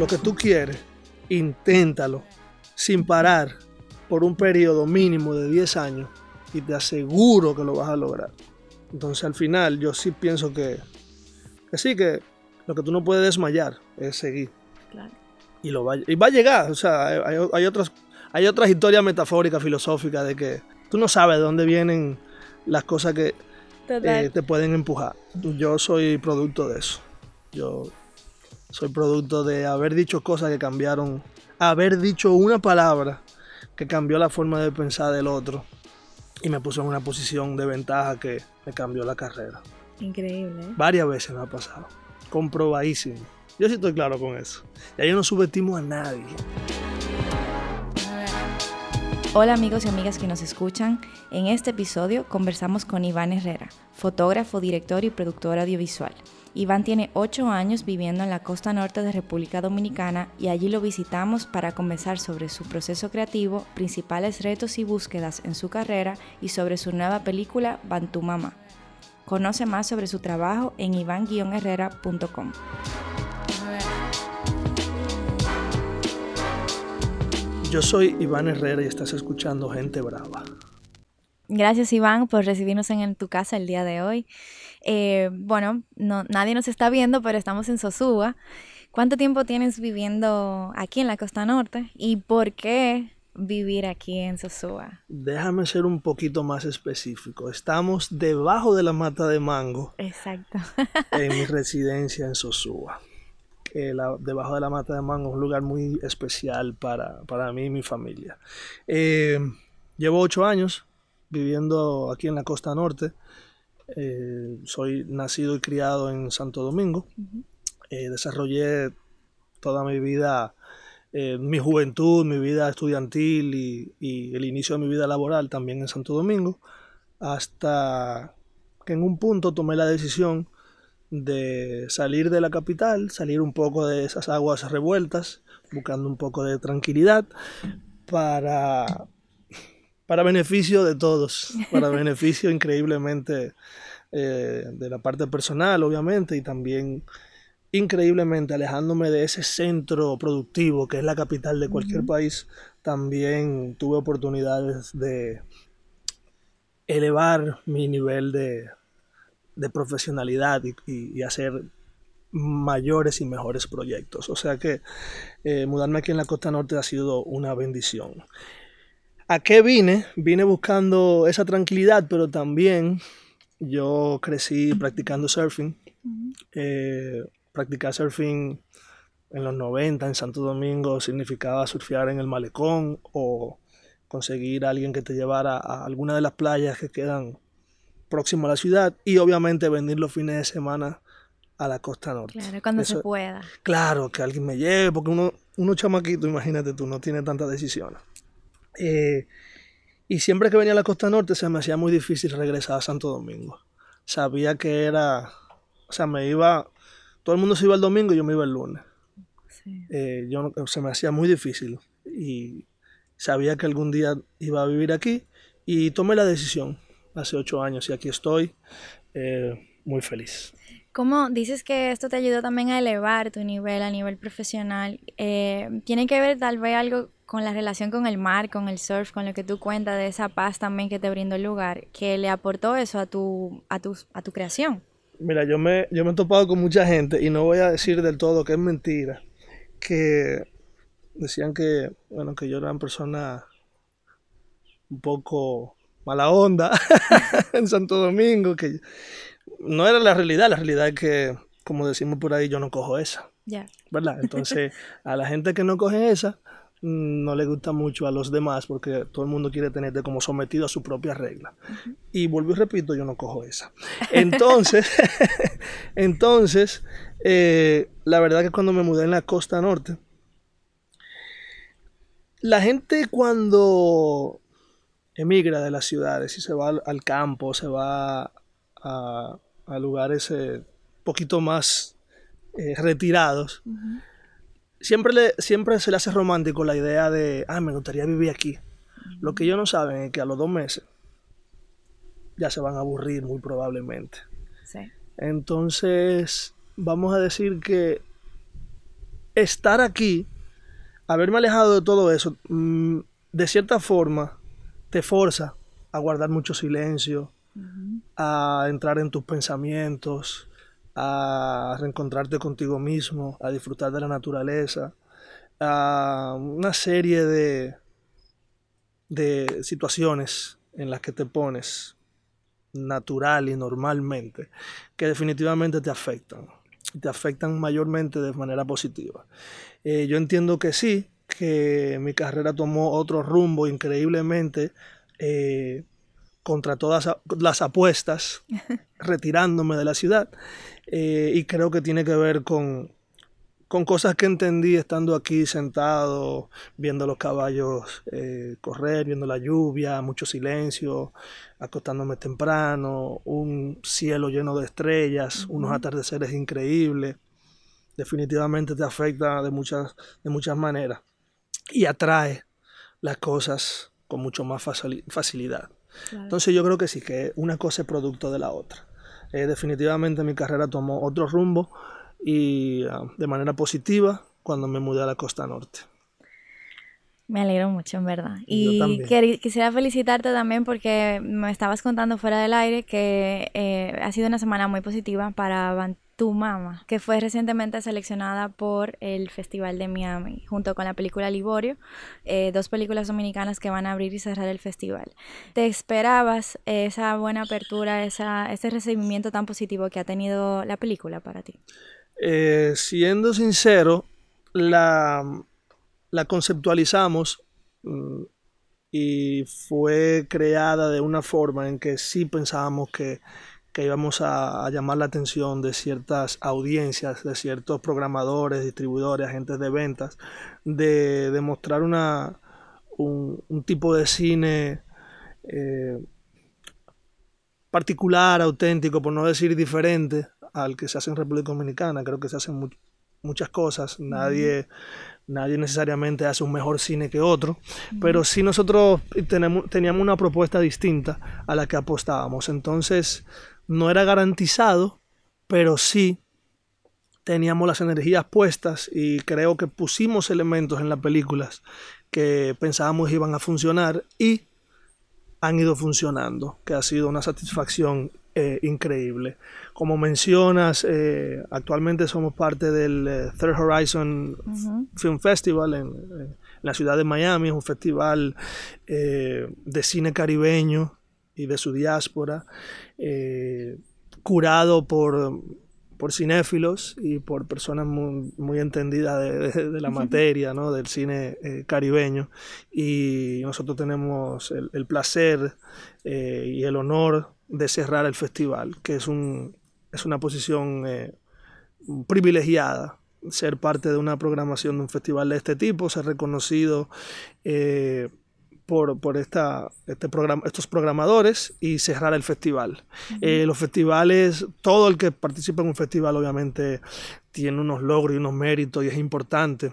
lo que tú quieres, inténtalo sin parar por un periodo mínimo de 10 años y te aseguro que lo vas a lograr. Entonces al final yo sí pienso que, que sí, que lo que tú no puedes desmayar es seguir. Claro. Y, lo va, y va a llegar. O sea, hay, hay otras, hay otras historias metafóricas, filosóficas de que tú no sabes de dónde vienen las cosas que eh, te pueden empujar. Yo soy producto de eso. Yo soy producto de haber dicho cosas que cambiaron, haber dicho una palabra que cambió la forma de pensar del otro y me puso en una posición de ventaja que me cambió la carrera. Increíble. ¿eh? Varias veces me ha pasado. Comprobadísimo. Yo sí estoy claro con eso. Y ahí no subestimo a nadie. Hola amigos y amigas que nos escuchan. En este episodio conversamos con Iván Herrera, fotógrafo, director y productor audiovisual. Iván tiene 8 años viviendo en la costa norte de República Dominicana y allí lo visitamos para conversar sobre su proceso creativo, principales retos y búsquedas en su carrera y sobre su nueva película Bantu Mama. Conoce más sobre su trabajo en ivan-herrera.com. Yo soy Iván Herrera y estás escuchando Gente Brava. Gracias Iván por recibirnos en, tu casa el día de hoy. Eh, bueno, no, nadie nos está viendo, pero estamos en Sosúa. ¿Cuánto tiempo tienes viviendo aquí en la costa norte y por qué vivir aquí en Sosúa? Déjame ser un poquito más específico. Estamos debajo de la mata de mango. Exacto. en mi residencia en Sosúa debajo de la mata de mango es un lugar muy especial para, mí y mi familia. Eh, llevo ocho años viviendo aquí en la costa norte. Eh, soy nacido y criado en Santo Domingo. Eh, desarrollé toda mi vida, mi juventud, mi vida estudiantil y, y, el inicio de mi vida laboral también en Santo Domingo, hasta que en un punto tomé la decisión de salir de la capital, salir un poco de esas aguas revueltas, buscando un poco de tranquilidad para, para beneficio de todos, para beneficio increíblemente eh, de la parte personal, obviamente, y también increíblemente alejándome de ese centro productivo que es la capital de cualquier país, también tuve oportunidades de elevar mi nivel de, de profesionalidad y, hacer mayores y mejores proyectos. O sea que eh, mudarme aquí en la costa norte ha sido una bendición. ¿A qué vine? Vine buscando esa tranquilidad, pero también yo crecí practicando surfing. Eh, practicar surfing en los 90 en Santo Domingo significaba surfear en el malecón o conseguir a alguien que te llevara a alguna de las playas que quedan próximo a la ciudad y obviamente venir los fines de semana a la costa norte. Claro, cuando se pueda. Claro, que alguien me lleve, porque uno, uno chamaquito, imagínate tú, no tiene tantas decisiones. Eh, y siempre que venía a la costa norte se me hacía muy difícil regresar a Santo Domingo. Sabía que era, o sea, me iba, todo el mundo se iba el domingo y yo me iba el lunes. Eh, yo, se me hacía muy difícil y sabía que algún día iba a vivir aquí y tomé la decisión hace ocho años y aquí estoy eh, muy feliz. ¿Cómo dices que esto te ayudó también a elevar tu nivel a nivel profesional? Eh, ¿Tiene que ver tal vez algo con la relación con el mar, con el surf, con lo que tú cuentas de esa paz también que te brindó el lugar, que le aportó eso a tu, a tu, a tu creación? Mira, yo me, yo me he topado con mucha gente y no voy a decir del todo que es mentira, que decían que, bueno, que yo era una persona un poco mala onda en Santo Domingo, que no era la realidad, la realidad es que, como decimos por ahí, yo no cojo esa. Ya. ¿Verdad? Entonces, a la gente que no coge esa, no le gusta mucho a los demás porque todo el mundo quiere tenerte como sometido a su propia regla. Y vuelvo y repito, yo no cojo esa. Entonces, entonces eh, la verdad que cuando me mudé en la costa norte, la gente cuando emigra de las ciudades y se va al, campo, se va a, lugares un eh, poquito más eh, retirados, siempre, le, siempre se le hace romántico la idea de, ah, me gustaría vivir aquí. Lo que ellos no saben es que a los dos meses ya se van a aburrir muy probablemente. Entonces, vamos a decir que estar aquí, haberme alejado de todo eso, mm, de cierta forma, te forza a guardar mucho silencio, a entrar en tus pensamientos, a reencontrarte contigo mismo, a disfrutar de la naturaleza, a una serie de, de situaciones en las que te pones natural y normalmente que definitivamente te afectan. Te afectan mayormente de manera positiva. Eh, yo entiendo que sí, que mi carrera tomó otro rumbo increíblemente eh, contra todas las apuestas, retirándome de la ciudad. Eh, y creo que tiene que ver con, con cosas que entendí estando aquí sentado, viendo los caballos eh, correr, viendo la lluvia, mucho silencio, acostándome temprano, un cielo lleno de estrellas, unos atardeceres increíbles. Definitivamente te afecta de muchas, de muchas maneras y atrae las cosas con mucho más facilidad. Entonces yo creo que sí, que una cosa es producto de la otra. Eh, definitivamente mi carrera tomó otro rumbo y ah, de manera positiva cuando me mudé a la costa norte. Me alegro mucho, en verdad. Y quisiera felicitarte también porque me estabas contando fuera del aire que eh, ha sido una semana muy positiva para Tu Mama, que fue recientemente seleccionada por el Festival de Miami, junto con la película Liborio, eh, dos películas dominicanas que van a abrir y cerrar el festival. ¿Te esperabas esa buena apertura, ese recibimiento tan positivo que ha tenido la película para ti? Eh, siendo sincero, la, la conceptualizamos mm, y fue creada de una forma en que sí pensábamos que, íbamos a, llamar la atención de ciertas audiencias, de ciertos programadores, distribuidores, agentes de ventas, de, mostrar una, un, tipo de cine eh, particular, auténtico, por no decir diferente, al que se hace en República Dominicana. Creo que se hacen muchas cosas. Nadie, nadie necesariamente hace un mejor cine que otro. Pero sí nosotros tenemos, teníamos una propuesta distinta a la que apostábamos. Entonces, no era garantizado, pero sí teníamos las energías puestas y creo que pusimos elementos en las películas que pensábamos iban a funcionar y han ido funcionando, que ha sido una satisfacción eh, increíble. Como mencionas, eh, actualmente somos parte del eh, Third Horizon Film Festival en, la ciudad de Miami, es un festival de cine caribeño y de su diáspora, curado por por cinéfilos y por personas muy, entendidas de, la materia, ¿no? del cine caribeño. Y nosotros tenemos el, placer y el honor de cerrar el festival, que es, un, es una posición eh, privilegiada ser parte de una programación de un festival de este tipo, ser reconocido eh, por, esta, este programa, estos programadores y cerrar el festival. Eh, los festivales, todo el que participa en un festival obviamente tiene unos logros y unos méritos y es importante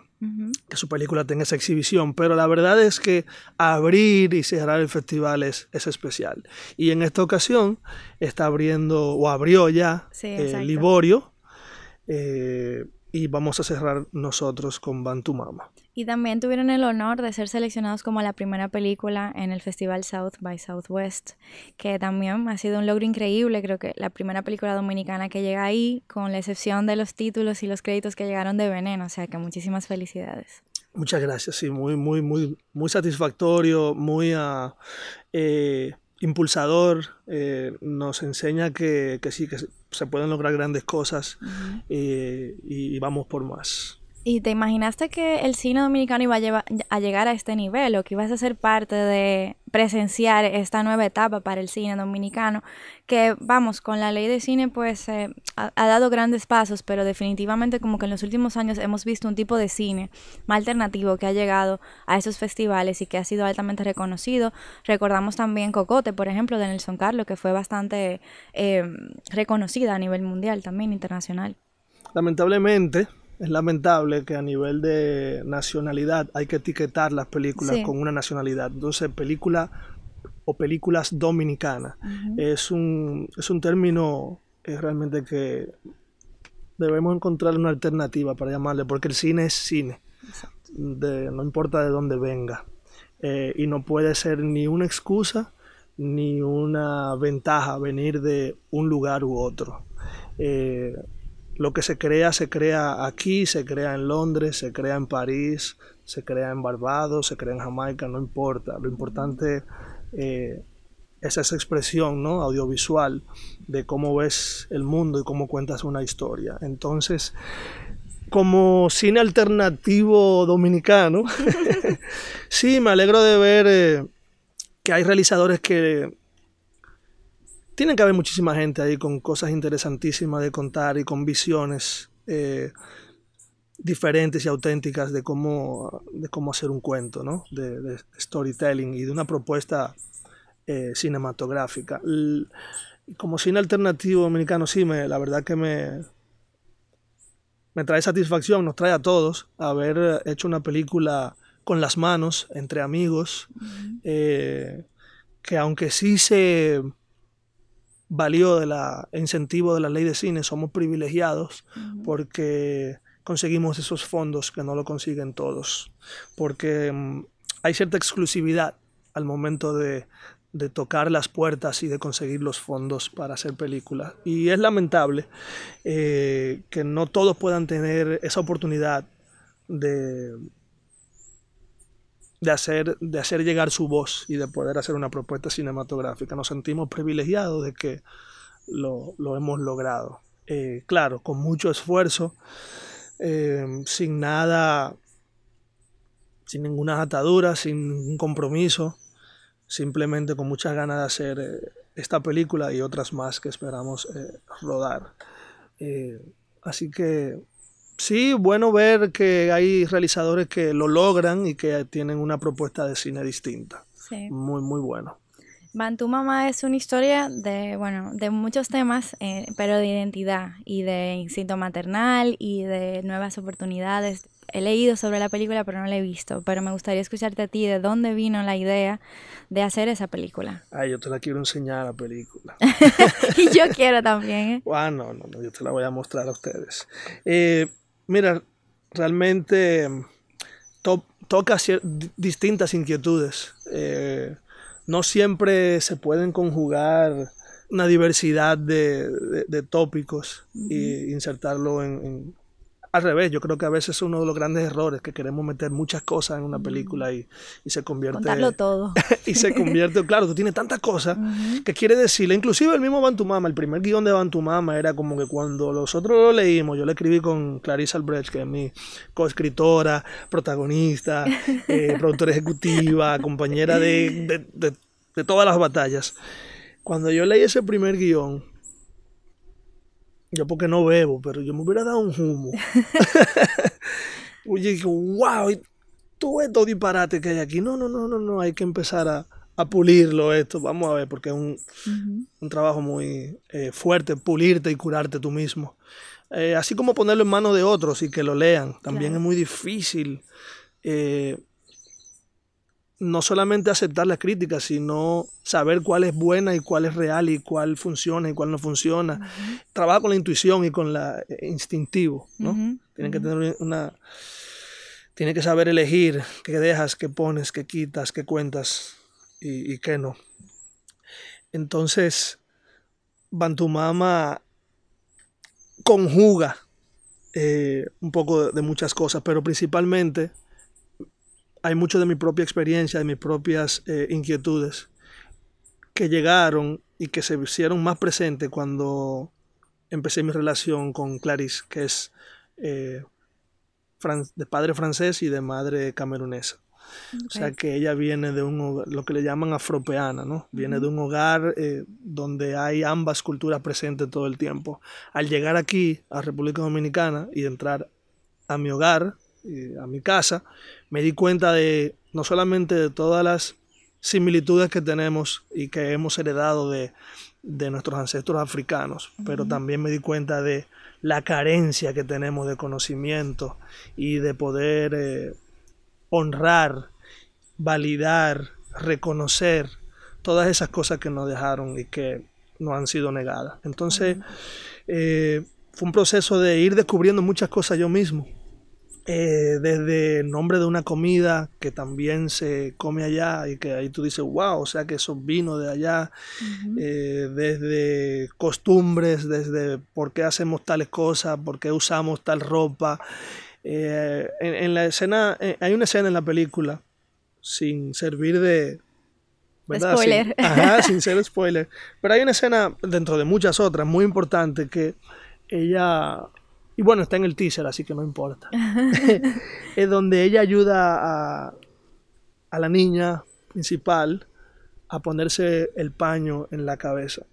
que su película tenga esa exhibición, pero la verdad es que abrir y cerrar el festival es, especial. Y en esta ocasión está abriendo o abrió ya eh, Liborio eh, y vamos a cerrar nosotros con Bantumama. Y también tuvieron el honor de ser seleccionados como la primera película en el Festival South by Southwest, que también ha sido un logro increíble, creo que la primera película dominicana que llega ahí, con la excepción de los títulos y los créditos que llegaron de Veneno, o sea que muchísimas felicidades. Muchas gracias, sí, muy, muy, muy, muy satisfactorio, muy uh, eh, impulsador, eh, nos enseña que, que, sí, que se pueden lograr grandes cosas eh, y vamos por más. ¿Y te imaginaste que el cine dominicano iba a, llegar a este nivel o que ibas a ser parte de presenciar esta nueva etapa para el cine dominicano? Que vamos, con la ley de cine pues eh, ha, dado grandes pasos, pero definitivamente como que en los últimos años hemos visto un tipo de cine más alternativo que ha llegado a esos festivales y que ha sido altamente reconocido. Recordamos también Cocote, por ejemplo, de Nelson Carlos, que fue bastante eh, reconocida a nivel mundial también, internacional. Lamentablemente, es lamentable que a nivel de nacionalidad hay que etiquetar las películas con una nacionalidad. Entonces, película o películas dominicanas. Es, un, es un término realmente que debemos encontrar una alternativa para llamarle, porque el cine es cine, no importa de dónde venga, eh, y no puede ser ni una excusa ni una ventaja venir de un lugar u otro. Eh, lo que se crea, se crea aquí, se crea en Londres, se crea en París, se crea en Barbados, se crea en Jamaica, no importa. Lo importante eh, es esa expresión ¿no? audiovisual de cómo ves el mundo y cómo cuentas una historia. Entonces, como cine alternativo dominicano, sí, me alegro de ver eh, que hay realizadores que tienen que haber muchísima gente ahí con cosas interesantísimas de contar y con visiones eh, diferentes y auténticas de cómo, de cómo hacer un cuento, ¿no? de, storytelling y de una propuesta eh, cinematográfica. como cine alternativo dominicano, sí, me, la verdad que me, me trae satisfacción, nos trae a todos haber hecho una película con las manos, entre amigos, eh, que aunque sí se valió del incentivo de la ley de cine, somos privilegiados porque conseguimos esos fondos que no lo consiguen todos, porque mm, hay cierta exclusividad al momento de, tocar las puertas y de conseguir los fondos para hacer películas. Y es lamentable eh, que no todos puedan tener esa oportunidad de, de hacer, de hacer llegar su voz y de poder hacer una propuesta cinematográfica. Nos sentimos privilegiados de que lo, hemos logrado. Eh, claro, con mucho esfuerzo, eh, sin nada, sin ninguna atadura, sin ningún compromiso, simplemente con muchas ganas de hacer eh, esta película y otras más que esperamos rodar. así que sí, bueno ver que hay realizadores que lo logran y que tienen una propuesta de cine distinta. Sí. Muy, muy bueno. Van, tu mamá es una historia de, bueno, de muchos temas, eh, pero de identidad y de instinto maternal y de nuevas oportunidades. He leído sobre la película, pero no la he visto. Pero me gustaría escucharte a ti de dónde vino la idea de hacer esa película. Ay, yo te la quiero enseñar la película. y yo quiero también. ¿eh? Ah, no, no, no, yo te la voy a mostrar a ustedes. Eh, Mira, realmente toca distintas inquietudes. Eh, no siempre se pueden conjugar una diversidad de, tópicos e insertarlo en, al revés, yo creo que a veces es uno de los grandes errores que queremos meter muchas cosas en una película y, se convierte... Contarlo todo. y se convierte, claro, tú tienes tantas cosas que quiere decirle, inclusive el mismo Bantumama, el primer guion de Bantumama era como que cuando nosotros lo leímos, yo lo escribí con Clarissa Albrecht, que es mi coescritora, protagonista, eh, productora ejecutiva, compañera de, de todas las batallas. Cuando yo leí ese primer guion, yo porque no bebo, pero yo me hubiera dado un humo. Oye, digo, wow, todo esto disparate que hay aquí. No, no, no, no, no, hay que empezar a, pulirlo esto. Vamos a ver, porque es un, trabajo muy eh, fuerte, pulirte y curarte tú mismo. Eh, así como ponerlo en manos de otros y que lo lean. También es muy difícil. Eh, no solamente aceptar las críticas, sino saber cuál es buena y cuál es real y cuál funciona y cuál no funciona. Trabaja con la intuición y con la eh, instintivo, ¿no? Tienen que tener una tiene que saber elegir qué dejas, qué pones, qué quitas, qué cuentas y, qué no. Entonces, Bantumama conjuga eh, un poco de muchas cosas, pero principalmente hay mucho de mi propia experiencia, de mis propias eh, inquietudes que llegaron y que se hicieron más presentes cuando empecé mi relación con Clarice, que es eh, de padre francés y de madre camerunesa. O sea que ella viene de un hogar, lo que le llaman afropeana, ¿no? Viene de un hogar eh, donde hay ambas culturas presentes todo el tiempo. Al llegar aquí, a República Dominicana, y entrar a mi hogar, a mi casa, me di cuenta de no solamente de todas las similitudes que tenemos y que hemos heredado de, nuestros ancestros africanos, pero también me di cuenta de la carencia que tenemos de conocimiento y de poder eh, honrar, validar, reconocer todas esas cosas que nos dejaron y que nos han sido negadas. Entonces, fue un proceso de ir descubriendo muchas cosas yo mismo. Eh, desde el nombre de una comida que también se come allá y que ahí tú dices, wow, o sea que eso vino de allá, eh, desde costumbres, desde por qué hacemos tales cosas, por qué usamos tal ropa. Eh, en, la escena, hay una escena en la película, sin servir de... Spoiler. ajá, sin ser spoiler. Pero hay una escena, dentro de muchas otras, muy importante, que ella y bueno, está en el teaser, así que no importa. es donde ella ayuda a, a la niña principal a ponerse el paño en la cabeza.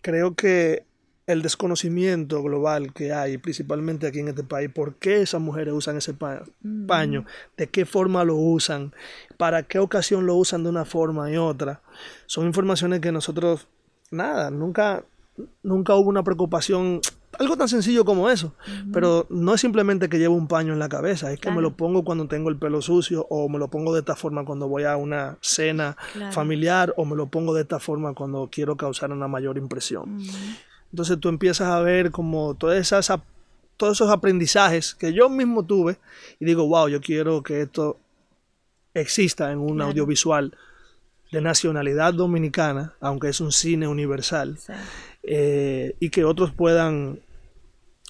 Creo que el desconocimiento global que hay, principalmente aquí en este país, por qué esas mujeres usan ese mm. paño, de qué forma lo usan, para qué ocasión lo usan de una forma y otra, son informaciones que nosotros, nada, nunca, nunca hubo una preocupación algo tan sencillo como eso. Pero no es simplemente que llevo un paño en la cabeza, es que me lo pongo cuando tengo el pelo sucio o me lo pongo de esta forma cuando voy a una cena familiar o me lo pongo de esta forma cuando quiero causar una mayor impresión. Entonces tú empiezas a ver como todas esas, todos esos aprendizajes que yo mismo tuve y digo, wow, yo quiero que esto exista en un audiovisual de nacionalidad dominicana, aunque es un cine universal, eh, y que otros puedan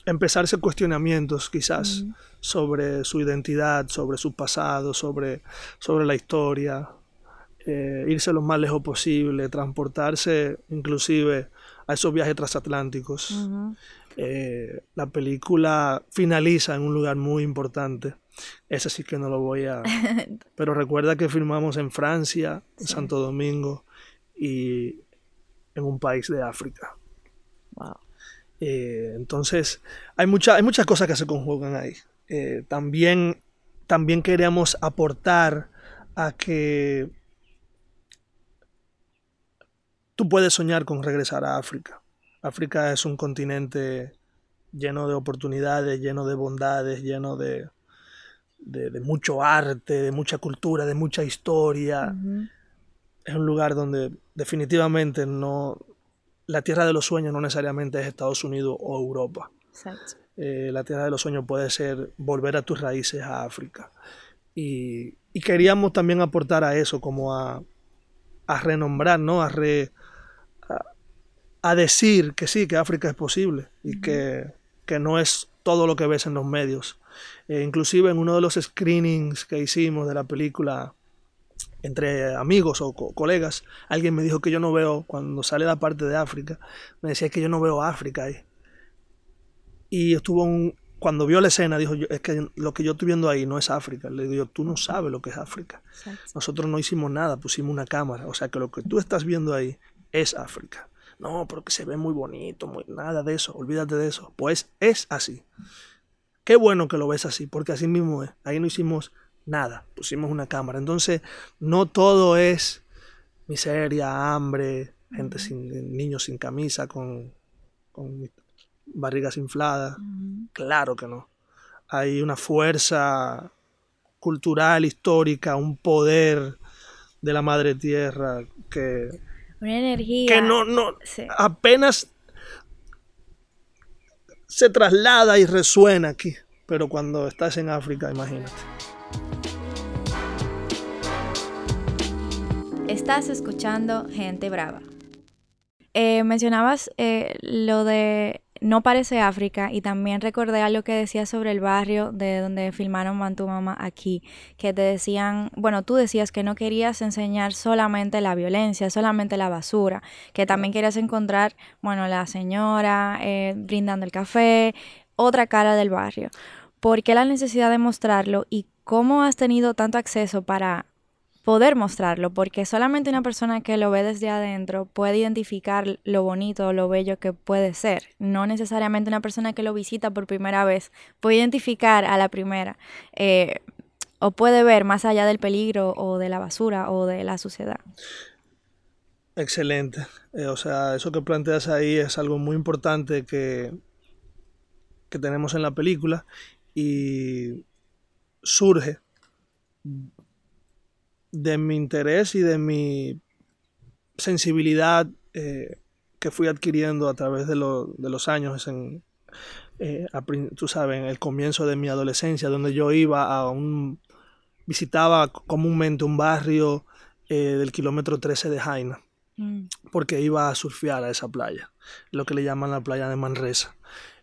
empezarse cuestionamientos quizás sobre su identidad, sobre su pasado, sobre, sobre la historia, eh, irse lo más lejos posible, transportarse inclusive a esos viajes transatlánticos. Eh, la película finaliza en un lugar muy importante. Ese sí que no lo voy a... Pero recuerda que filmamos en Francia, en Santo Domingo y en un país de África. Eh, entonces, hay, mucha, hay muchas cosas que se conjugan ahí. Eh, también, también queríamos aportar a que tú puedes soñar con regresar a África. África es un continente lleno de oportunidades, lleno de bondades, lleno de, de, mucho arte, de mucha cultura, de mucha historia. Es un lugar donde definitivamente no... La tierra de los sueños no necesariamente es Estados Unidos o Europa. Eh, la tierra de los sueños puede ser volver a tus raíces a África. Y, queríamos también aportar a eso, como a, a renombrar, ¿no? A, a, decir que sí, que África es posible y que, que no es todo lo que ves en los medios, eh, inclusive en uno de los screenings que hicimos de la película entre amigos o colegas, alguien me dijo que yo no veo, cuando sale la parte de África, me decía que yo no veo África ahí. Y estuvo un, cuando vio la escena, dijo, es que lo que yo estoy viendo ahí no es África. Le digo, tú no sabes lo que es África. Nosotros no hicimos nada, pusimos una cámara. O sea que lo que tú estás viendo ahí es África. No, pero que se ve muy bonito, muy, nada de eso, olvídate de eso. Pues es así. Qué bueno que lo ves así, porque así mismo es. Ahí no hicimos nada, pusimos una cámara. Entonces, no todo es miseria, hambre, gente sin niños sin camisa, con, barrigas infladas. Claro que no. Hay una fuerza cultural, histórica, un poder de la madre tierra que una energía que no no apenas se traslada y resuena aquí. Pero cuando estás en África, imagínate. Estás escuchando Gente Brava. Eh, mencionabas eh, lo de no parece África y también recordé algo que decías sobre el barrio de donde filmaron Mantu Mama aquí, que te decían, bueno, tú decías que no querías enseñar solamente la violencia, solamente la basura, que también querías encontrar, bueno, la señora eh, brindando el café, otra cara del barrio. ¿Por qué la necesidad de mostrarlo y cómo has tenido tanto acceso para poder mostrarlo, porque solamente una persona que lo ve desde adentro puede identificar lo bonito o lo bello que puede ser. No necesariamente una persona que lo visita por primera vez puede identificar a la primera eh, o puede ver más allá del peligro o de la basura o de la suciedad. Excelente. Eh, o sea, eso que planteas ahí es algo muy importante que, que tenemos en la película y surge de mi interés y de mi sensibilidad eh, que fui adquiriendo a través de, de los años en, eh, tú sabes, en el comienzo de mi adolescencia, donde yo iba a un, visitaba comúnmente un barrio eh, del kilómetro 13 de Jaina, mm. porque iba a surfear a esa playa, lo que le llaman la playa de Manresa.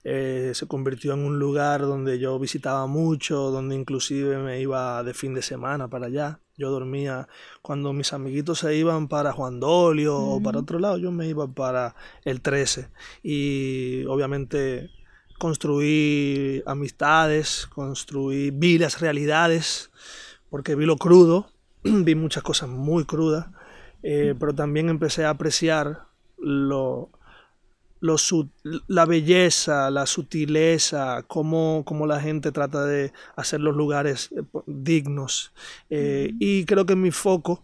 Eh, se convirtió en un lugar donde yo visitaba mucho, donde inclusive me iba de fin de semana para allá. Yo dormía cuando mis amiguitos se iban para Juan Dolio o para otro lado, yo me iba para el 13. Y obviamente construí amistades, construí, vi las realidades, porque vi lo crudo, vi muchas cosas muy crudas, eh, pero también empecé a apreciar lo, lo, la belleza, la sutileza, cómo, cómo, la gente trata de hacer los lugares eh, dignos. Eh, y creo que mi foco,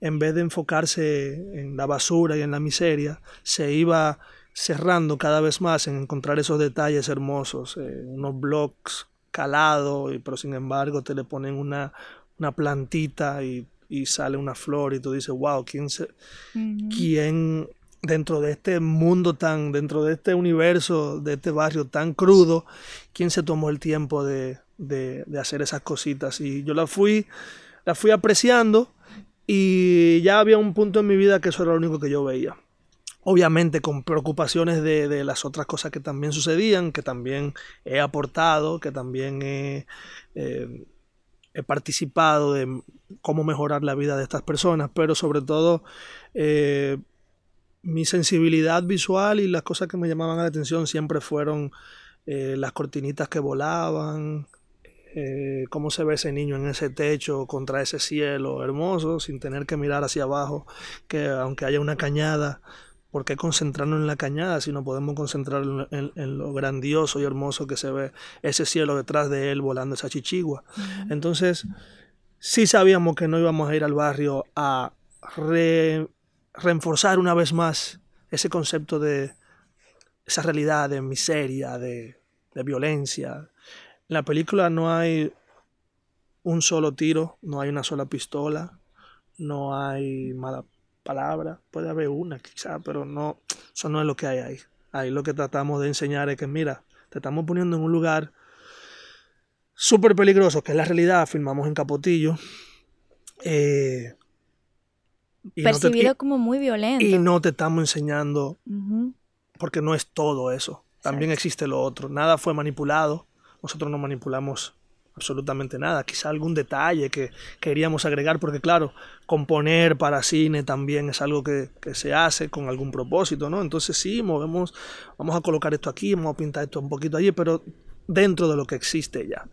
en vez de enfocarse en la basura y en la miseria, se iba cerrando cada vez más en encontrar esos detalles hermosos, eh, unos blocks calados, pero sin embargo te le ponen una, una plantita y, y, sale una flor y tú dices, wow, ¿quién, se, ¿quién dentro de este mundo tan, dentro de este universo, de este barrio tan crudo, quién se tomó el tiempo de, de, de hacer esas cositas? Y yo la fui, la fui apreciando y ya había un punto en mi vida que eso era lo único que yo veía obviamente con preocupaciones de, las otras cosas que también sucedían, que también he aportado, que también he, eh, participado de cómo mejorar la vida de estas personas, pero sobre todo eh, mi sensibilidad visual y las cosas que me llamaban la atención siempre fueron eh, las cortinitas que volaban, cómo se ve ese niño en ese techo contra ese cielo hermoso, sin tener que mirar hacia abajo, que aunque haya una cañada, ¿Por qué concentrarnos en la cañada si no podemos concentrarnos en, lo grandioso y hermoso que se ve ese cielo detrás de él volando esa chichigua? Entonces, sí sabíamos que no íbamos a ir al barrio a reforzar una vez más ese concepto de esa realidad de miseria, de, violencia. En la película no hay un solo tiro, no hay una sola pistola, no hay mala palabra, puede haber una quizá, pero no, eso no es lo que hay ahí. Ahí lo que tratamos de enseñar es que, mira, te estamos poniendo en un lugar súper peligroso, que es la realidad, filmamos en Capotillo. Eh, Percibido como muy violento. Y no te estamos enseñando, porque no es todo eso. También existe lo otro. Nada fue manipulado. Nosotros no manipulamos absolutamente nada. Quizá algún detalle que queríamos agregar, porque claro, componer para cine también es algo que, se hace con algún propósito, ¿no? Entonces sí, movemos, vamos a colocar esto aquí, vamos a pintar esto un poquito allí, pero dentro de lo que existe ya.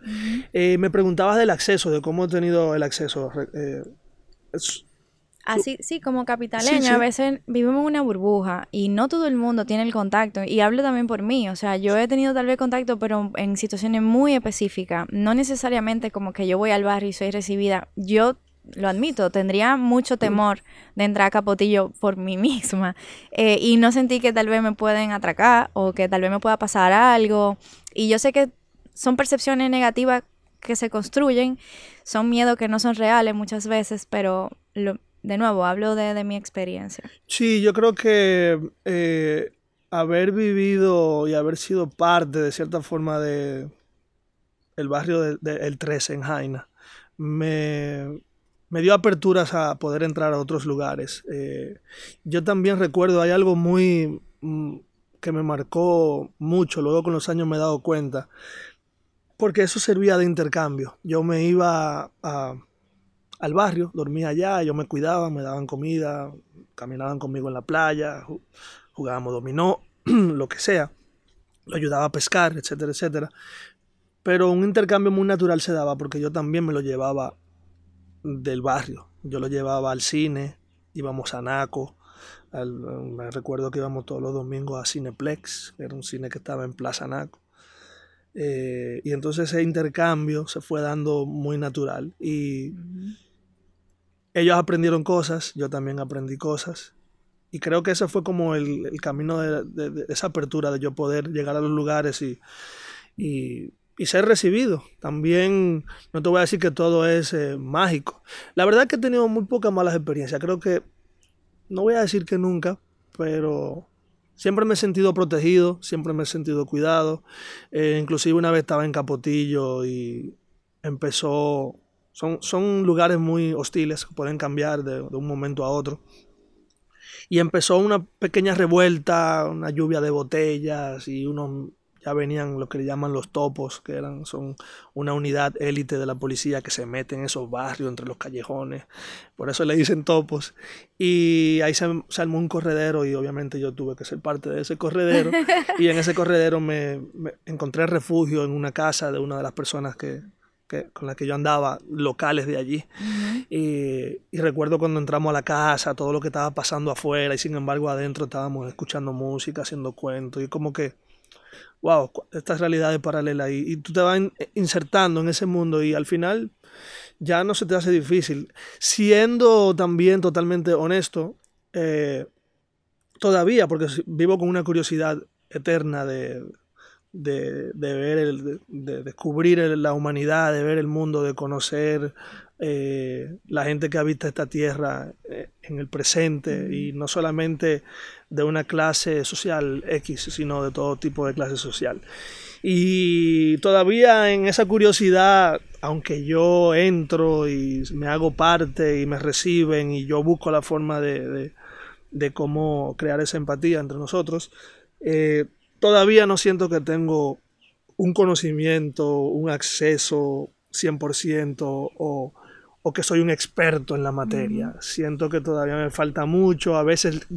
Eh, me preguntabas del acceso, de cómo he tenido el acceso. Eh, Así, sí, como capitaleño, a veces vivimos en una burbuja y no todo el mundo tiene el contacto. Y hablo también por mí, o sea, yo he tenido tal vez contacto, pero en situaciones muy específicas. No necesariamente como que yo voy al barrio y soy recibida. Yo lo admito, tendría mucho temor de entrar a Capotillo por mí misma eh, y no sentí que tal vez me pueden atracar o que tal vez me pueda pasar algo. Y yo sé que son percepciones negativas que se construyen, son miedos que no son reales muchas veces, pero lo, de nuevo, hablo de, mi experiencia. Sí, yo creo que eh, haber vivido y haber sido parte de cierta forma de el barrio del de, 13 en Jaina me, dio aperturas a poder entrar a otros lugares. Eh, yo también recuerdo, hay algo muy mm, que me marcó mucho, luego con los años me he dado cuenta, porque eso servía de intercambio. Yo me iba a al barrio, dormía allá, ellos me cuidaban, me daban comida, caminaban conmigo en la playa, jugábamos dominó, lo que sea, lo ayudaba a pescar, etcétera, etcétera. Pero un intercambio muy natural se daba porque yo también me lo llevaba del barrio. Yo lo llevaba al cine, íbamos a Naco. me recuerdo que íbamos todos los domingos a Cineplex, era un cine que estaba en Plaza Naco. Eh, y entonces ese intercambio se fue dando muy natural. Y ellos aprendieron cosas, yo también aprendí cosas. Y creo que ese fue como el, camino de, esa apertura, de yo poder llegar a los lugares y, y, ser recibido. También no te voy a decir que todo es eh, mágico. La verdad es que he tenido muy pocas malas experiencias. Creo que, no voy a decir que nunca, pero siempre me he sentido protegido, siempre me he sentido cuidado. Eh, inclusive una vez estaba en Capotillo y empezó... Son, son lugares muy hostiles, pueden cambiar de, de un momento a otro. Y empezó una pequeña revuelta, una lluvia de botellas y unos ya venían lo que le llaman los topos, que eran, son una unidad élite de la policía que se mete en esos barrios, entre los callejones, por eso le dicen topos, y ahí se, armó un corredero y obviamente yo tuve que ser parte de ese corredero, y en ese corredero me, encontré refugio en una casa de una de las personas que, con las que yo andaba, locales de allí. y, y, recuerdo cuando entramos a la casa, todo lo que estaba pasando afuera, y sin embargo adentro estábamos escuchando música, haciendo cuentos, y como que wow, estas realidades paralelas y, y tú te vas insertando en ese mundo y al final ya no se te hace difícil. Siendo también totalmente honesto, eh, todavía, porque vivo con una curiosidad eterna de, de, ver, el, de, descubrir la humanidad, de ver el mundo, de conocer eh, la gente que habita esta tierra eh, en el presente y no solamente de una clase social X, sino de todo tipo de clase social. Y todavía en esa curiosidad, aunque yo entro y me hago parte y me reciben y yo busco la forma de, de, cómo crear esa empatía entre nosotros, eh, todavía no siento que tengo un conocimiento, un acceso 100% o o que soy un experto en la materia. Siento que todavía me falta mucho, a veces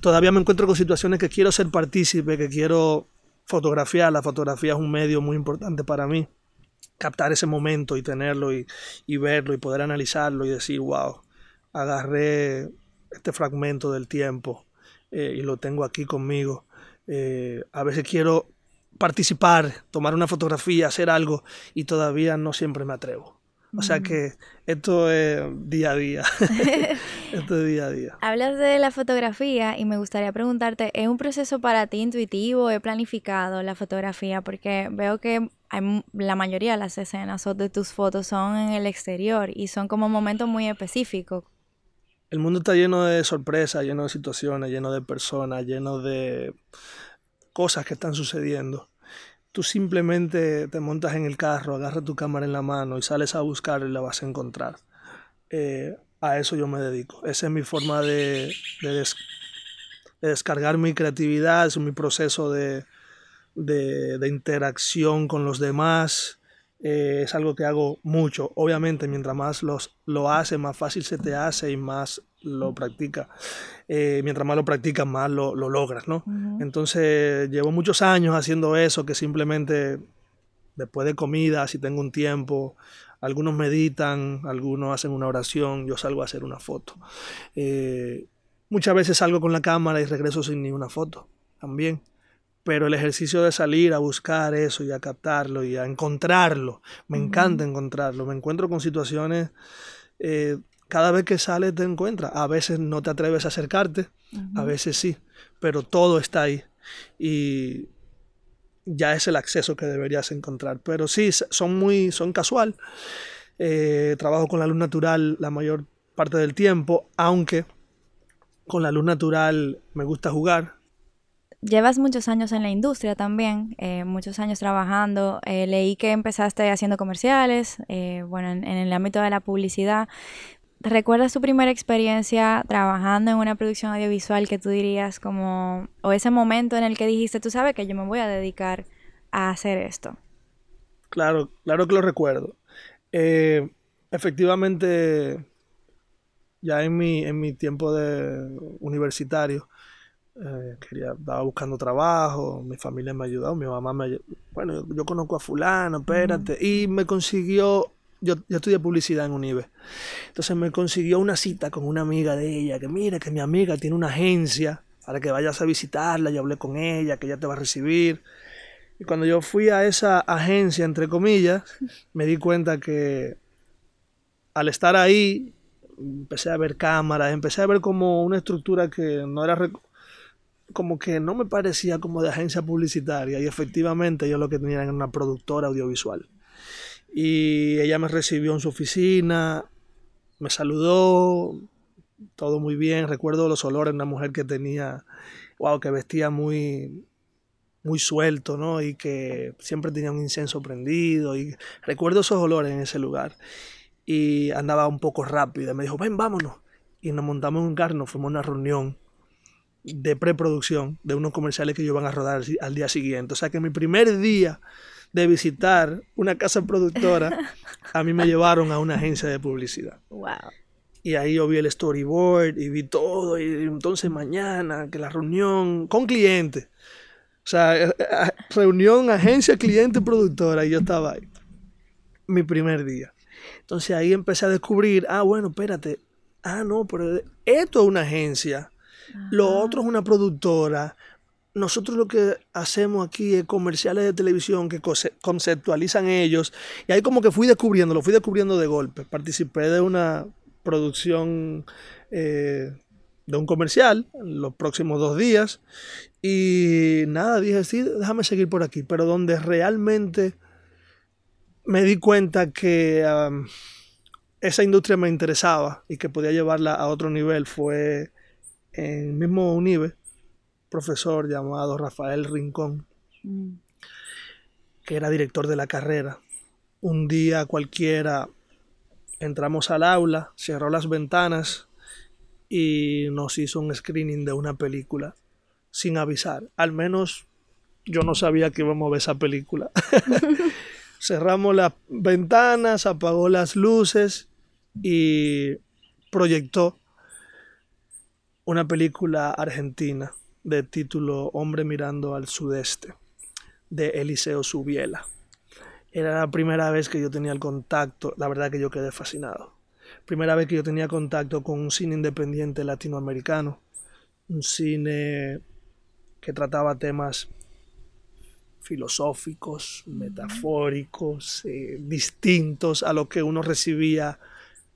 todavía me encuentro con situaciones que quiero ser partícipe, que quiero fotografiar. La fotografía es un medio muy importante para mí. Captar ese momento y tenerlo y, verlo y poder analizarlo y decir, wow, agarré este fragmento del tiempo eh, y lo tengo aquí conmigo. Eh, a veces quiero participar, tomar una fotografía, hacer algo y todavía no siempre me atrevo. O sea que esto es día a día. esto es día a día. Hablas de la fotografía y me gustaría preguntarte, ¿es un proceso para ti intuitivo? ¿He planificado la fotografía? Porque veo que hay, la mayoría de las escenas de tus fotos son en el exterior y son como momentos muy específicos. El mundo está lleno de sorpresas, lleno de situaciones, lleno de personas, lleno de cosas que están sucediendo tú simplemente te montas en el carro, agarras tu cámara en la mano y sales a buscar y la vas a encontrar. Eh, a eso yo me dedico. Esa es mi forma de, descargar mi creatividad, es mi proceso de, interacción con los demás. Eh, es algo que hago mucho. Obviamente, mientras más los, lo hace, más fácil se te hace y más lo practica. Eh, mientras más lo practicas, más lo, logras, ¿no? Entonces, llevo muchos años haciendo eso, que simplemente después de comida, si tengo un tiempo, algunos meditan, algunos hacen una oración, yo salgo a hacer una foto. Eh, muchas veces salgo con la cámara y regreso sin ni una foto, también. Pero el ejercicio de salir a buscar eso y a captarlo y a encontrarlo, me encanta encontrarlo. Me encuentro con situaciones eh, cada vez que sales te encuentras. A veces no te atreves a acercarte, a veces sí, pero todo está ahí. Y ya es el acceso que deberías encontrar. Pero sí, son muy, son casual. Eh, trabajo con la luz natural la mayor parte del tiempo, aunque con la luz natural me gusta jugar. Llevas muchos años en la industria también, eh, muchos años trabajando. Eh, leí que empezaste haciendo comerciales, bueno, en, el ámbito de la publicidad. ¿Recuerdas tu primera experiencia trabajando en una producción audiovisual que tú dirías como, o ese momento en el que dijiste, tú sabes que yo me voy a dedicar a hacer esto? Claro, claro que lo recuerdo. Eh, efectivamente, ya en mi, en mi tiempo de universitario, eh, quería, estaba buscando trabajo, mi familia me ayudó, mi mamá me ayudó. Bueno, yo, conozco a fulano, espérate, y me consiguió yo, estudié publicidad en UNIBE. Entonces me consiguió una cita con una amiga de ella, que mira, que mi amiga tiene una agencia para que vayas a visitarla, yo hablé con ella, que ella te va a recibir. Y cuando yo fui a esa agencia, entre comillas, me di cuenta que al estar ahí, empecé a ver cámaras, empecé a ver como una estructura que no era como que no me parecía como de agencia publicitaria y efectivamente yo lo que tenía era una productora audiovisual y ella me recibió en su oficina, me saludó, todo muy bien, recuerdo los olores una mujer que tenía wow, que vestía muy, muy suelto, ¿no? Y que siempre tenía un incenso prendido. Y recuerdo esos olores en ese lugar. Y andaba un poco rápido. Y me dijo, ven, vámonos. Y nos montamos en un carro, nos fuimos a una reunión de preproducción de unos comerciales que ellos van a rodar al día siguiente. O sea que mi primer día de visitar una casa productora, a mí me llevaron a una agencia de publicidad. Wow. Y ahí yo vi el storyboard y vi todo. Y entonces mañana, que la reunión con clientes. O sea, eh, eh, reunión, agencia, cliente, productora. Y yo estaba ahí. Mi primer día. Entonces ahí empecé a descubrir, ah, bueno, espérate. Ah, no, pero esto es una agencia. Lo otro es una productora. Nosotros lo que hacemos aquí es comerciales de televisión que conceptualizan ellos. Y ahí como que fui descubriendo, lo fui descubriendo de golpe. Participé de una producción eh, de un comercial en los próximos dos días. Y nada, dije, sí, déjame seguir por aquí. Pero donde realmente me di cuenta que esa industria me interesaba y que podía llevarla a otro nivel fue en el mismo UNIBE, profesor llamado Rafael Rincón, que era director de la carrera. Un día cualquiera entramos al aula, cerró las ventanas y nos hizo un screening de una película sin avisar. Al menos yo no sabía que íbamos a ver esa película. Cerramos las ventanas, apagó las luces y proyectó una película argentina de título Hombre mirando al sudeste de Eliseo Subiela. Era la primera vez que yo tenía el contacto, la verdad que yo quedé fascinado. Primera vez que yo tenía contacto con un cine independiente latinoamericano, un cine que trataba temas filosóficos, metafóricos, eh, distintos a lo que uno recibía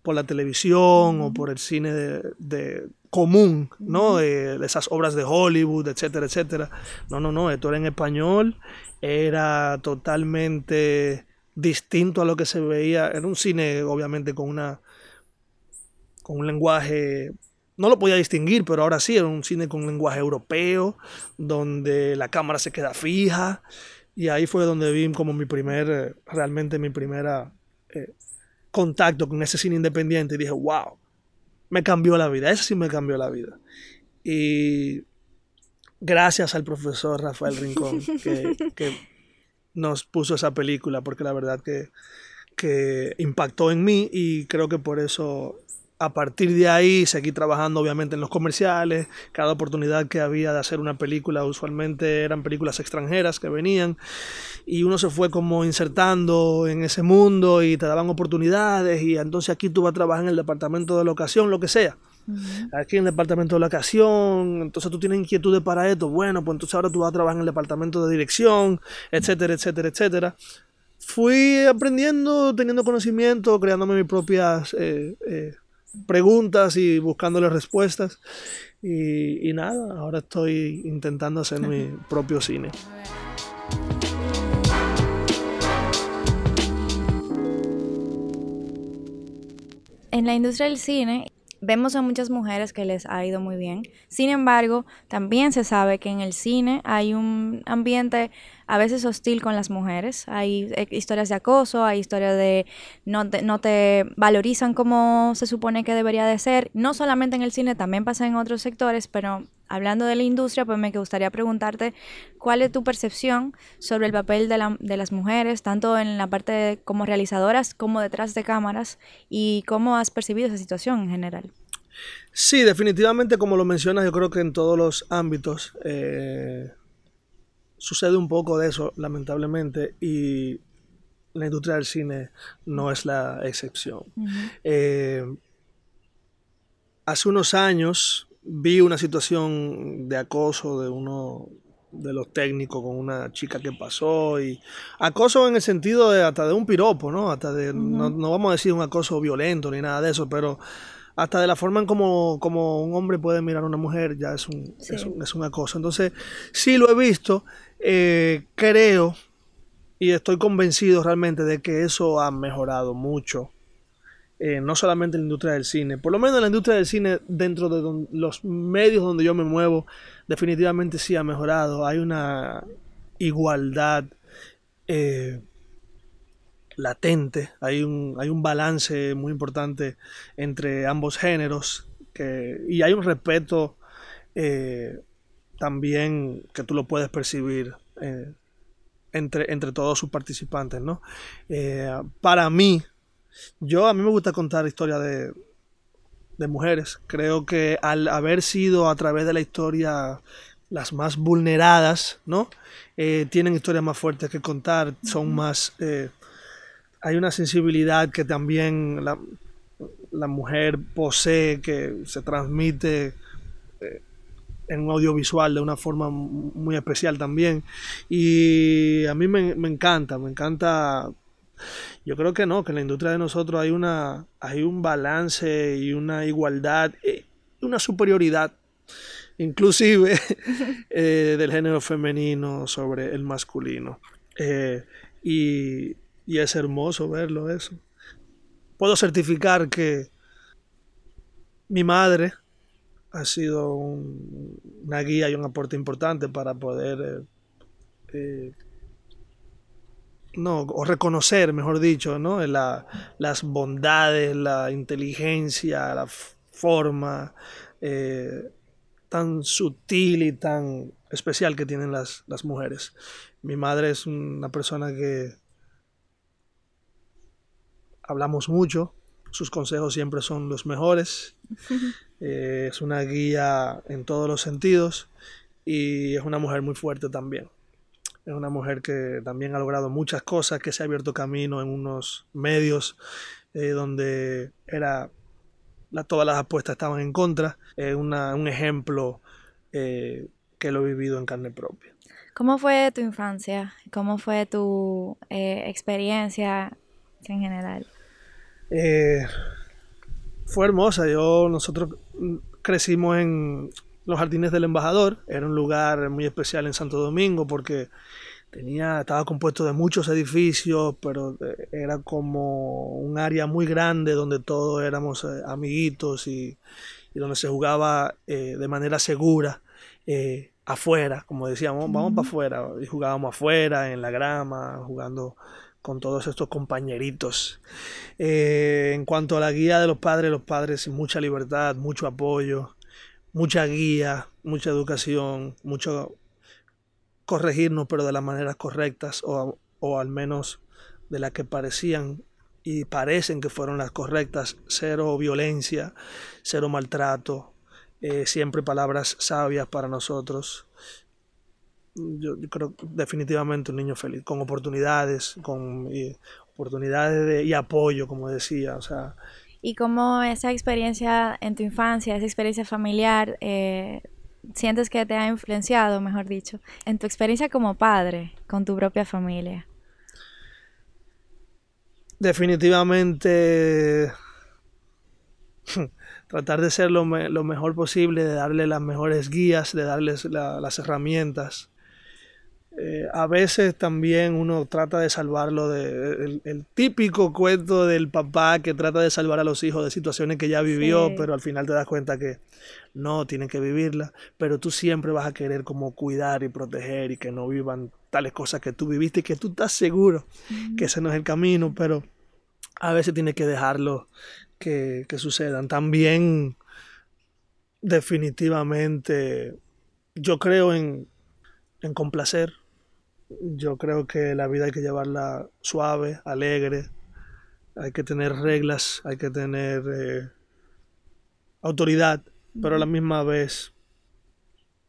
por la televisión o por el cine de, común, ¿no? De, esas obras de Hollywood, etcétera, etcétera. No, no, no, esto era en español, era totalmente distinto a lo que se veía. Era un cine, obviamente, con una con un lenguaje no lo podía distinguir, pero ahora sí, era un cine con un lenguaje europeo, donde la cámara se queda fija, y ahí fue donde vi como mi primer, realmente mi primera eh, contacto con ese cine independiente y dije, wow, me cambió la vida, ese sí me cambió la vida. Y gracias al profesor Rafael Rincón que, nos puso esa película, porque la verdad que, que impactó en mí y creo que por eso a partir de ahí seguí trabajando obviamente en los comerciales, cada oportunidad que había de hacer una película, usualmente eran películas extranjeras que venían. Y uno se fue como insertando en ese mundo y te daban oportunidades. Y entonces aquí tú vas a trabajar en el departamento de locación, lo que sea. Aquí en el departamento de locación, entonces tú tienes inquietudes para esto, bueno, pues entonces ahora tú vas a trabajar en el departamento de dirección, etcétera, etcétera, etcétera. Fui aprendiendo, teniendo conocimiento, creándome mis propias eh, eh, preguntas y buscándole respuestas. Y, nada, ahora estoy intentando hacer mi propio cine. En la industria del cine vemos a muchas mujeres que les ha ido muy bien. Sin embargo, también se sabe que en el cine hay un ambiente a veces hostil con las mujeres. Hay eh, historias de acoso, hay historias de no te, no te valorizan como se supone que debería de ser. No solamente en el cine, también pasa en otros sectores, pero hablando de la industria, pues me gustaría preguntarte cuál es tu percepción sobre el papel de, la, de las mujeres, tanto en la parte como realizadoras como detrás de cámaras, y cómo has percibido esa situación en general. Sí, definitivamente, como lo mencionas, yo creo que en todos los ámbitos eh, sucede un poco de eso, lamentablemente, y la industria del cine no es la excepción. Eh, hace unos años vi una situación de acoso de uno de los técnicos con una chica que pasó y acoso en el sentido de hasta de un piropo, ¿no? Hasta de, no, vamos a decir un acoso violento ni nada de eso, pero hasta de la forma en como, como un hombre puede mirar a una mujer ya es un, es un, es un acoso. Entonces, sí lo he visto eh, creo y estoy convencido realmente de que eso ha mejorado mucho eh, no solamente en la industria del cine, por lo menos en la industria del cine, dentro de los medios donde yo me muevo, definitivamente sí ha mejorado. Hay una igualdad eh, latente, hay un, hay un balance muy importante entre ambos géneros que, y hay un respeto eh, también que tú lo puedes percibir entre, entre todos sus participantes. ¿no? para mí, yo a mí me gusta contar historias de, de mujeres. Creo que al haber sido a través de la historia las más vulneradas, ¿no? Eh, tienen historias más fuertes que contar, son más... Eh, hay una sensibilidad que también la, la, mujer posee, que se transmite eh, en audiovisual de una forma muy especial también. Y a mí me, me encanta, me encanta yo creo que no, que en la industria de nosotros hay una hay un balance y una igualdad, eh, una superioridad inclusive eh, del género femenino sobre el masculino. Y, es hermoso verlo eso. Puedo certificar que mi madre ha sido una guía y un aporte importante para poder no, o reconocer, mejor dicho, ¿no? las bondades, la inteligencia, la forma eh, tan sutil y tan especial que tienen las, mujeres. Mi madre es una persona que hablamos mucho, sus consejos siempre son los mejores, eh, es una guía en todos los sentidos y es una mujer muy fuerte también. Es una mujer que también ha logrado muchas cosas, que se ha abierto camino en unos medios eh, donde era todas las apuestas estaban en contra. Es un ejemplo eh, que lo he vivido en carne propia. ¿Cómo fue tu infancia? ¿Cómo fue tu experiencia en general? Fue hermosa. Yo, nosotros crecimos en los Jardines del Embajador. Era un lugar muy especial en Santo Domingo porque tenía, estaba compuesto de muchos edificios, pero eh, era como un área muy grande donde todos éramos eh, amiguitos y, donde se jugaba eh, de manera segura afuera, como decíamos, vamos para afuera, y jugábamos afuera, en la grama, jugando con todos estos compañeritos. en cuanto a la guía de los padres, los padres mucha libertad, mucho apoyo, mucha guía, mucha educación, mucho corregirnos, pero de las maneras correctas o, o al menos de las que parecían y parecen que fueron las correctas. Cero violencia, cero maltrato, eh, siempre palabras sabias para nosotros. Yo, creo definitivamente un niño feliz, con oportunidades, con oportunidades y apoyo, como decía. O sea, ¿Y cómo esa experiencia en tu infancia, esa experiencia familiar, eh, sientes que te ha influenciado, mejor dicho, en tu experiencia como padre, con tu propia familia? Definitivamente tratar de ser lo, mejor posible, de darle las mejores guías, de darles las herramientas eh, a veces también uno trata de salvarlo de el, típico cuento del papá que trata de salvar a los hijos de situaciones que ya vivió, pero al final te das cuenta que no tienen que vivirla, pero tú siempre vas a querer como cuidar y proteger y que no vivan tales cosas que tú viviste y que tú estás seguro que ese no es el camino, pero a veces tienes que dejarlo que, que sucedan. También definitivamente yo creo en, en complacer yo creo que la vida hay que llevarla suave, alegre, hay que tener reglas, hay que tener eh, autoridad, pero a la misma vez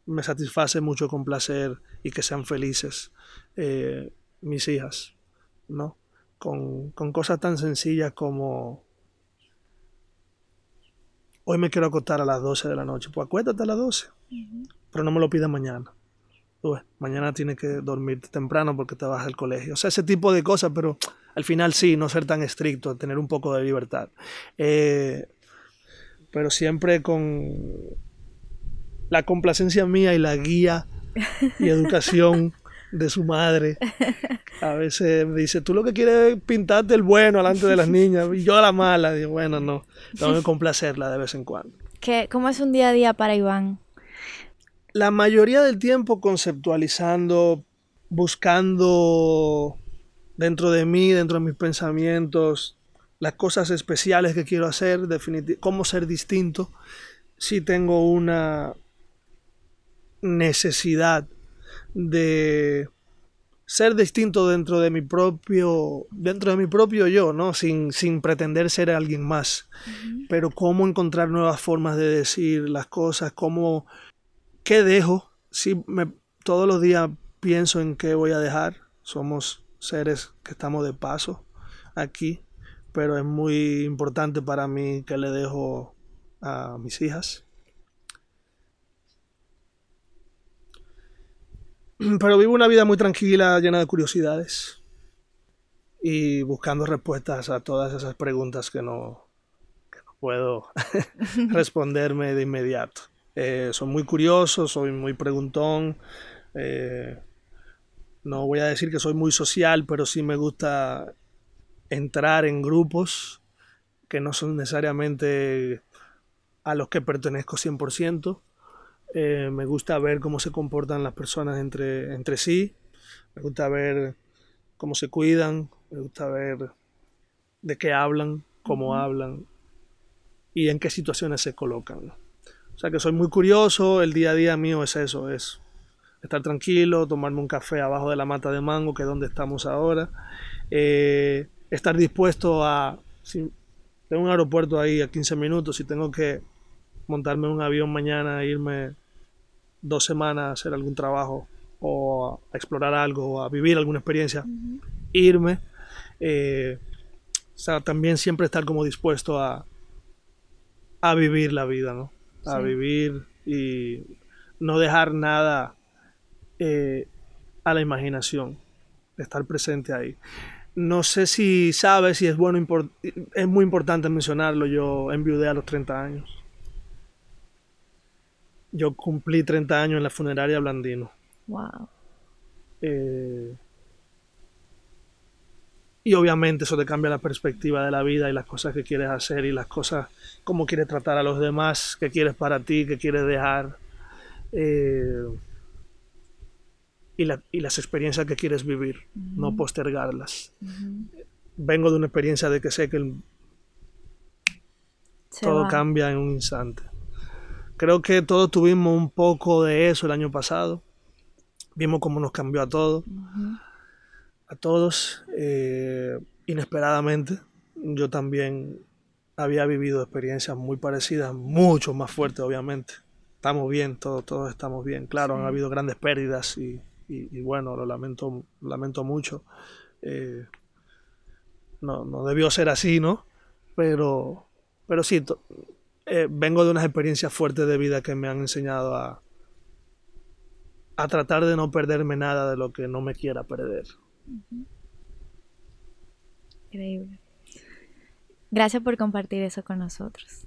me satisface mucho complacer y que sean felices eh, mis hijas, ¿no? Con, cosas tan sencillas como hoy me quiero acostar a las 12 de la noche, pues acuéstate a las 12, pero no me lo pida mañana mañana tienes que dormir temprano porque te vas al colegio. O sea, ese tipo de cosas, pero al final sí, no ser tan estricto, tener un poco de libertad. Eh, pero siempre con la complacencia mía y la guía y educación de su madre, A veces me dice, tú lo que quieres es pintarte el bueno delante de las niñas y yo la mala. Digo, bueno, no, tengo que complacerla de vez en cuando. ¿Qué, ¿Cómo es un día a día para Iván? La mayoría del tiempo conceptualizando, buscando dentro de mí, dentro de mis pensamientos, las cosas especiales que quiero hacer, cómo ser distinto. Si tengo una necesidad de ser distinto dentro de mi propio dentro de mi propio yo no sin, sin pretender ser alguien más pero cómo encontrar nuevas formas de decir las cosas cómo qué dejo si me, todos los días pienso en qué voy a dejar. Somos seres que estamos de paso aquí pero es muy importante para mí que le dejo a mis hijas. Pero vivo una vida muy tranquila, llena de curiosidades y buscando respuestas a todas esas preguntas que no, puedo responderme de inmediato. Eh, soy muy curioso, soy muy preguntón. Eh, no voy a decir que soy muy social, pero sí me gusta entrar en grupos que no son necesariamente a los que pertenezco 100%. Eh, me gusta ver cómo se comportan las personas entre, entre sí. Me gusta ver cómo se cuidan. Me gusta ver de qué hablan, cómo hablan y en qué situaciones se colocan. O sea que soy muy curioso. El día a día mío es eso, es estar tranquilo, tomarme un café abajo de la mata de mango, que es donde estamos ahora. Eh, estar dispuesto a... Si, tengo un aeropuerto ahí a 15 minutos, si tengo que montarme un avión mañana e irme dos semanas a hacer algún trabajo o a explorar algo o a vivir alguna experiencia, irme. Eh, o sea, también siempre estar como dispuesto a, a vivir la vida, ¿no? A vivir y no dejar nada eh, a la imaginación, estar presente ahí. No sé si sabes si es bueno, es muy importante mencionarlo, yo enviudé a los 30 años. Yo cumplí 30 años en la funeraria Blandino. Wow. Eh, y obviamente eso te cambia la perspectiva de la vida y las cosas que quieres hacer y las cosas, cómo quieres tratar a los demás, qué quieres para ti, qué quieres dejar. Eh, y, las experiencias que quieres vivir, no postergarlas. Vengo de una experiencia de que sé que todo cambia en un instante. Creo que todos tuvimos un poco de eso el año pasado. Vimos cómo nos cambió a todos. A todos. Eh, inesperadamente. Yo también había vivido experiencias muy parecidas, mucho más fuertes, obviamente. Estamos bien, todos, todos estamos bien. Claro, han habido grandes pérdidas y, bueno, lo lamento, lamento mucho. Eh, no, no debió ser así, ¿no? Pero, pero sí, eh, vengo de unas experiencias fuertes de vida que me han enseñado a, a tratar de no perderme nada de lo que no me quiera perder. Increíble. Gracias por compartir eso con nosotros.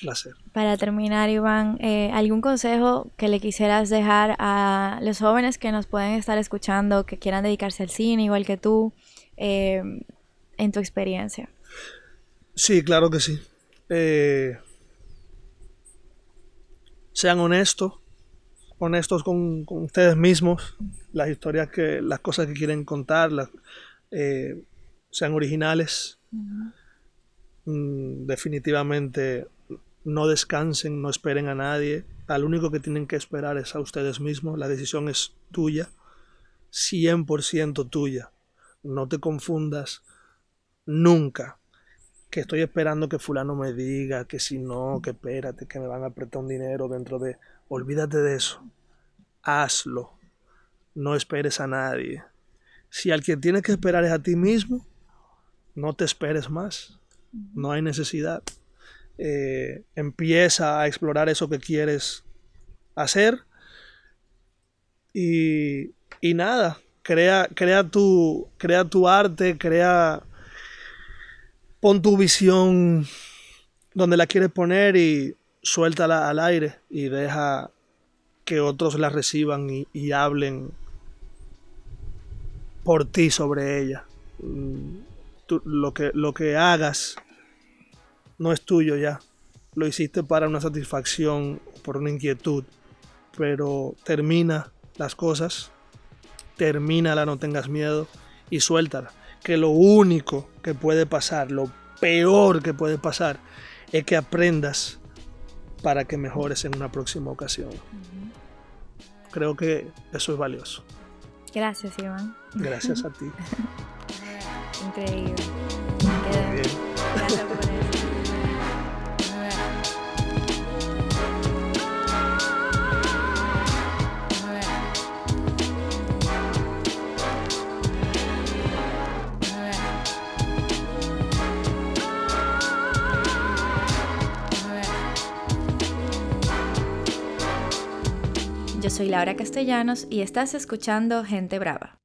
Placer. Para terminar, Iván, eh, ¿algún consejo que le quisieras dejar a los jóvenes que nos pueden estar escuchando, que quieran dedicarse al cine igual que tú, eh, en tu experiencia? Sí, claro que sí. Eh, sean honestos, honestos con, ustedes mismos, las historias que, las cosas que quieren contar, eh, sean originales. Mm, definitivamente no descansen, no esperen a nadie. Al único que tienen que esperar es a ustedes mismos. La decisión es tuya, 100% tuya. No te confundas nunca que estoy esperando que fulano me diga, que si no, que espérate, que me van a apretar un dinero dentro de... Olvídate de eso. Hazlo. No esperes a nadie. Si al que tienes que esperar es a ti mismo, no te esperes más. No hay necesidad. Eh, empieza a explorar eso que quieres hacer. Y, y nada, crea, crea, tu, crea tu arte, crea pon tu visión donde la quieres poner y suéltala al aire y deja que otros la reciban y, hablen por ti sobre ella. Mm, lo, que, lo que hagas no es tuyo ya. Lo hiciste para una satisfacción, por una inquietud, pero termina las cosas, termínala, no tengas miedo y suéltala. Que lo único que puede pasar, lo peor que puede pasar, es que aprendas para que mejores en una próxima ocasión. Creo que eso es valioso. Gracias, Iván. Gracias a ti. Increíble. Gracias por Yo soy Laura Castellanos y estás escuchando Gente Brava.